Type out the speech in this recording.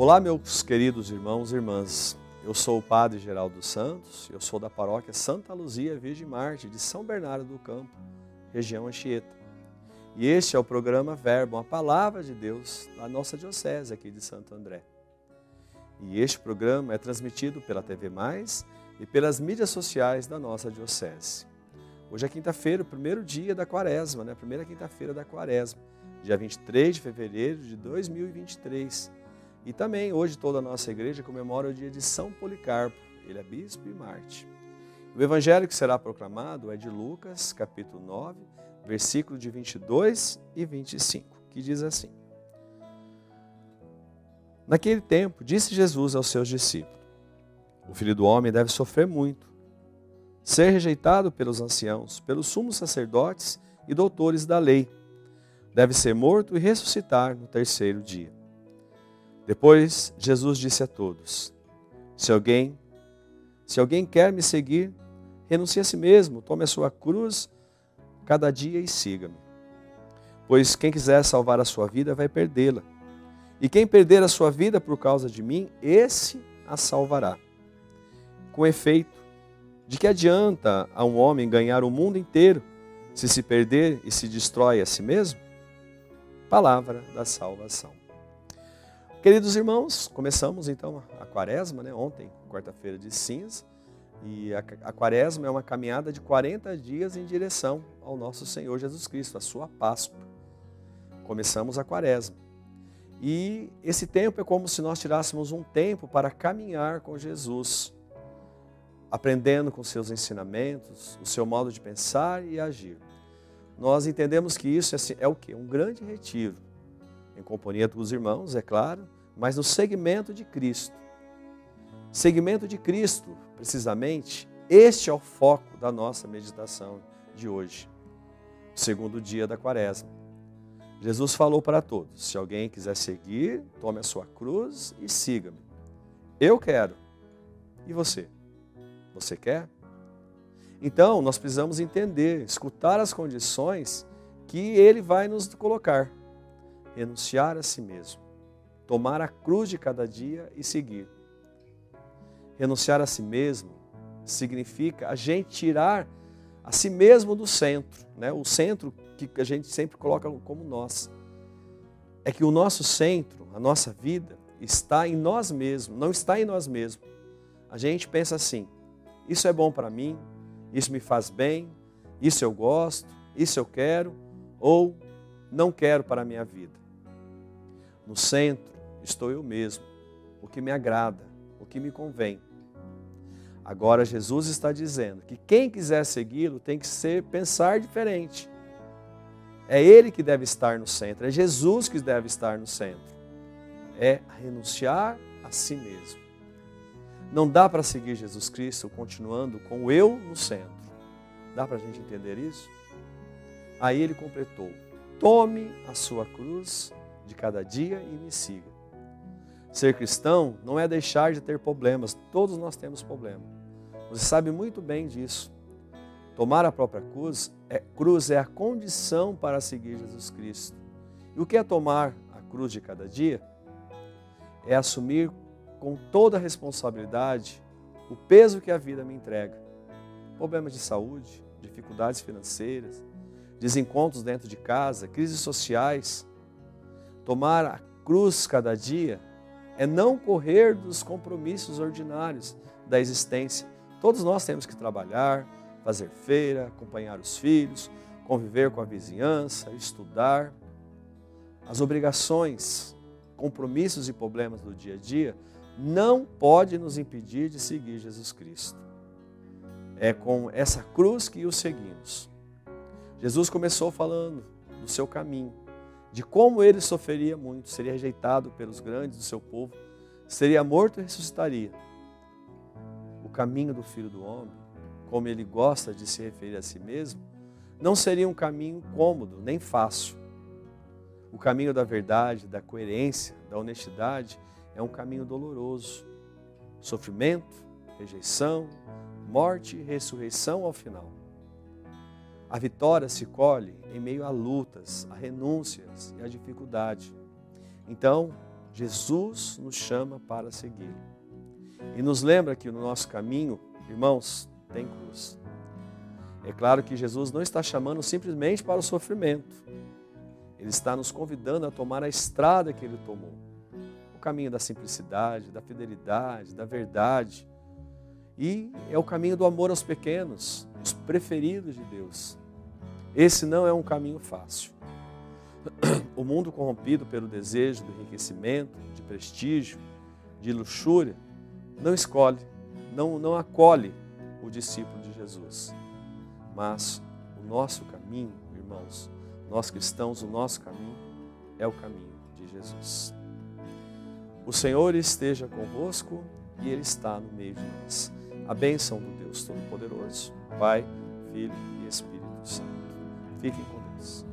Olá, meus queridos irmãos e irmãs. Eu sou o Padre Geraldo Santos, eu sou da paróquia Santa Luzia Virgem Marte, de São Bernardo do Campo, região Anchieta. E este é o programa Verbo, a palavra de Deus da nossa diocese aqui de Santo André. E este programa é transmitido pela TV Mais e pelas mídias sociais da nossa diocese. Hoje é quinta-feira, o primeiro dia da quaresma, né? primeira quinta-feira da quaresma, dia 23 de fevereiro de 2023. E também hoje toda a nossa igreja comemora o dia de São Policarpo, ele é bispo e Marte. O evangelho que será proclamado é de Lucas, capítulo 9, versículo de 22 e 25, que diz assim: Naquele tempo, disse Jesus aos seus discípulos: O filho do homem deve sofrer muito, ser rejeitado pelos anciãos, pelos sumos sacerdotes e doutores da lei. Deve ser morto e ressuscitar no terceiro dia. Depois Jesus disse a todos: Se alguém se alguém quer me seguir, renuncie a si mesmo, tome a sua cruz cada dia e siga-me. Pois quem quiser salvar a sua vida vai perdê-la. E quem perder a sua vida por causa de mim, esse a salvará. Com efeito, de que adianta a um homem ganhar o mundo inteiro se se perder e se destrói a si mesmo? Palavra da salvação. Queridos irmãos, começamos então a quaresma, né? ontem, quarta-feira de cinza, e a, a quaresma é uma caminhada de 40 dias em direção ao nosso Senhor Jesus Cristo, a sua Páscoa. Começamos a quaresma. E esse tempo é como se nós tirássemos um tempo para caminhar com Jesus, aprendendo com seus ensinamentos, o seu modo de pensar e agir. Nós entendemos que isso é, é o que? Um grande retiro em companhia dos irmãos, é claro, mas no segmento de Cristo. Segmento de Cristo, precisamente, este é o foco da nossa meditação de hoje, segundo dia da quaresma. Jesus falou para todos: se alguém quiser seguir, tome a sua cruz e siga-me. Eu quero. E você? Você quer? Então, nós precisamos entender, escutar as condições que ele vai nos colocar renunciar a si mesmo, tomar a cruz de cada dia e seguir. Renunciar a si mesmo significa a gente tirar a si mesmo do centro, né? o centro que a gente sempre coloca como nós. É que o nosso centro, a nossa vida, está em nós mesmos, não está em nós mesmos. A gente pensa assim: isso é bom para mim, isso me faz bem, isso eu gosto, isso eu quero, ou não quero para a minha vida. No centro estou eu mesmo, o que me agrada, o que me convém. Agora Jesus está dizendo que quem quiser segui-lo tem que ser pensar diferente. É ele que deve estar no centro, é Jesus que deve estar no centro. É renunciar a si mesmo. Não dá para seguir Jesus Cristo continuando com o eu no centro. Dá para a gente entender isso? Aí ele completou: tome a sua cruz de cada dia e me siga. Ser cristão não é deixar de ter problemas, todos nós temos problemas. Você sabe muito bem disso. Tomar a própria cruz é, cruz é a condição para seguir Jesus Cristo. E o que é tomar a cruz de cada dia? É assumir com toda a responsabilidade o peso que a vida me entrega. Problemas de saúde, dificuldades financeiras, desencontros dentro de casa, crises sociais, Tomar a cruz cada dia é não correr dos compromissos ordinários da existência. Todos nós temos que trabalhar, fazer feira, acompanhar os filhos, conviver com a vizinhança, estudar. As obrigações, compromissos e problemas do dia a dia não pode nos impedir de seguir Jesus Cristo. É com essa cruz que o seguimos. Jesus começou falando do seu caminho, de como ele sofreria muito, seria rejeitado pelos grandes do seu povo, seria morto e ressuscitaria. O caminho do Filho do Homem, como ele gosta de se referir a si mesmo, não seria um caminho cômodo, nem fácil. O caminho da verdade, da coerência, da honestidade é um caminho doloroso. Sofrimento, rejeição, morte e ressurreição ao final. A vitória se colhe em meio a lutas, a renúncias e a dificuldade. Então, Jesus nos chama para segui-lo. E nos lembra que no nosso caminho, irmãos, tem cruz. É claro que Jesus não está chamando simplesmente para o sofrimento. Ele está nos convidando a tomar a estrada que ele tomou. O caminho da simplicidade, da fidelidade, da verdade. E é o caminho do amor aos pequenos, os preferidos de Deus. Esse não é um caminho fácil. O mundo corrompido pelo desejo do enriquecimento, de prestígio, de luxúria, não escolhe, não, não acolhe o discípulo de Jesus. Mas o nosso caminho, irmãos, nós cristãos, o nosso caminho é o caminho de Jesus. O Senhor esteja convosco e Ele está no meio de nós. A bênção do Deus Todo-Poderoso, Pai, Filho e Espírito Santo. Fiquem com Deus.